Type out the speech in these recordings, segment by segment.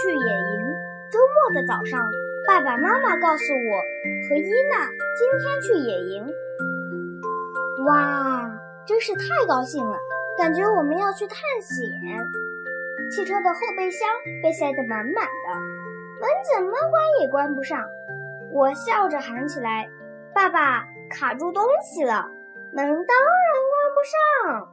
去野营。周末的早上，爸爸妈妈告诉我和伊娜今天去野营。哇，真是太高兴了！感觉我们要去探险。汽车的后备箱被塞得满满的，门怎么关也关不上。我笑着喊起来：“爸爸，卡住东西了，门当然关不上。”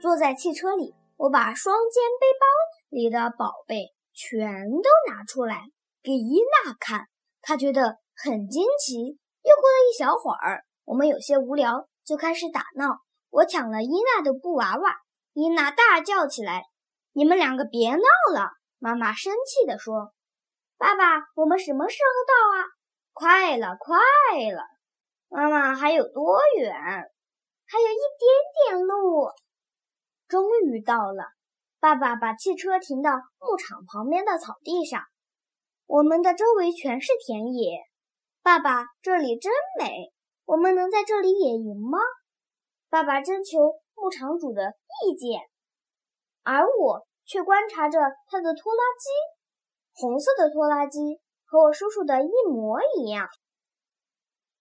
坐在汽车里，我把双肩背包里的宝贝全都拿出来给伊娜看，她觉得很惊奇。又过了一小会儿，我们有些无聊，就开始打闹。我抢了伊娜的布娃娃，伊娜大叫起来：“你们两个别闹了！”妈妈生气地说：“爸爸，我们什么时候到啊？”“快了，快了！”妈妈还有多远？还有一点点路。终于到了，爸爸把汽车停到牧场旁边的草地上。我们的周围全是田野。爸爸，这里真美，我们能在这里野营吗？爸爸征求牧场主的意见，而我却观察着他的拖拉机。红色的拖拉机和我叔叔的一模一样。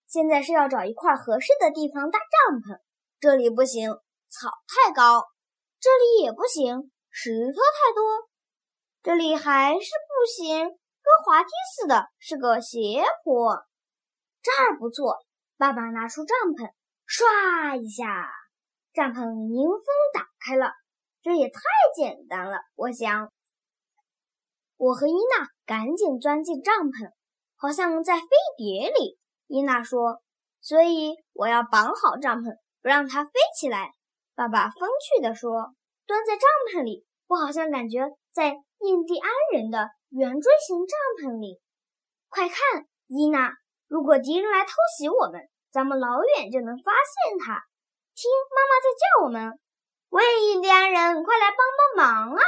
现在是要找一块合适的地方搭帐篷。这里不行，草太高；这里也不行，石头太多；这里还是不行，跟滑梯似的，是个斜坡。这儿不错，爸爸拿出帐篷。唰一下，帐篷迎风打开了。这也太简单了，我想。我和伊娜赶紧钻进帐篷，好像在飞碟里。伊娜说：“所以我要绑好帐篷，不让它飞起来。”爸爸风趣地说：“蹲在帐篷里，我好像感觉在印第安人的圆锥形帐篷里。快看，伊娜，如果敌人来偷袭我们。”咱们老远就能发现他。听，妈妈在叫我们：“喂，印第安人，快来帮帮忙啊！”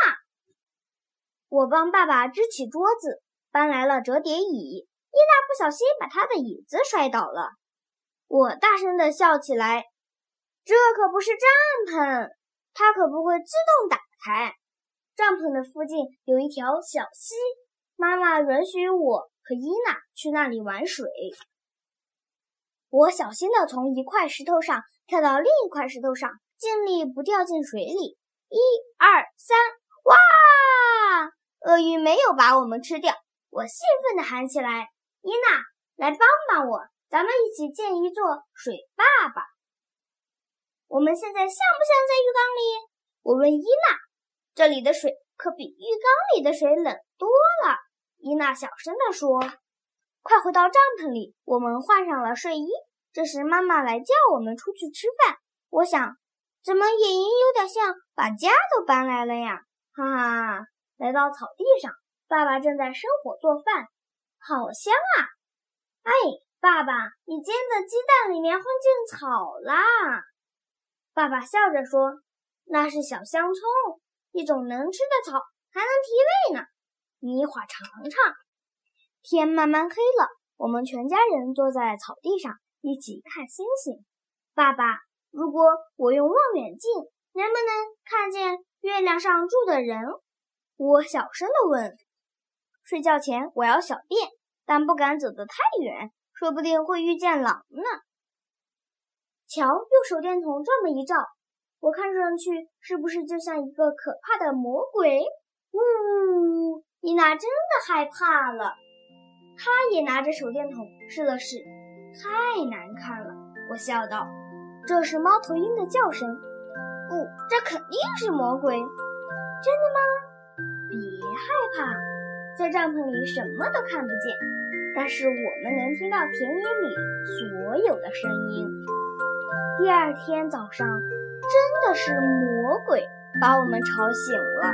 我帮爸爸支起桌子，搬来了折叠椅。伊娜不小心把他的椅子摔倒了，我大声地笑起来：“这可不是帐篷，它可不会自动打开。帐篷的附近有一条小溪，妈妈允许我和伊娜去那里玩水。”我小心地从一块石头上跳到另一块石头上，尽力不掉进水里。一、二、三，哇！鳄鱼没有把我们吃掉。我兴奋地喊起来：“伊娜，来帮帮我，咱们一起建一座水坝吧！”我们现在像不像在浴缸里？我问伊娜。这里的水可比浴缸里的水冷多了。伊娜小声地说。快回到帐篷里，我们换上了睡衣。这时，妈妈来叫我们出去吃饭。我想，怎么野营有点像把家都搬来了呀？哈哈！来到草地上，爸爸正在生火做饭，好香啊！哎，爸爸，你煎的鸡蛋里面混进草啦！爸爸笑着说：“那是小香葱，一种能吃的草，还能提味呢。你一会儿尝尝。”天慢慢黑了，我们全家人坐在草地上一起看星星。爸爸，如果我用望远镜，能不能看见月亮上住的人？我小声地问。睡觉前我要小便，但不敢走得太远，说不定会遇见狼呢。瞧，用手电筒这么一照，我看上去是不是就像一个可怕的魔鬼？呜，伊娜真的害怕了。她也拿着手电筒试了试，太难看了。我笑道：“这是猫头鹰的叫声。”不，这肯定是魔鬼。真的吗？别害怕，在帐篷里什么都看不见，但是我们能听到田野里所有的声音。第二天早上，真的是魔鬼把我们吵醒了。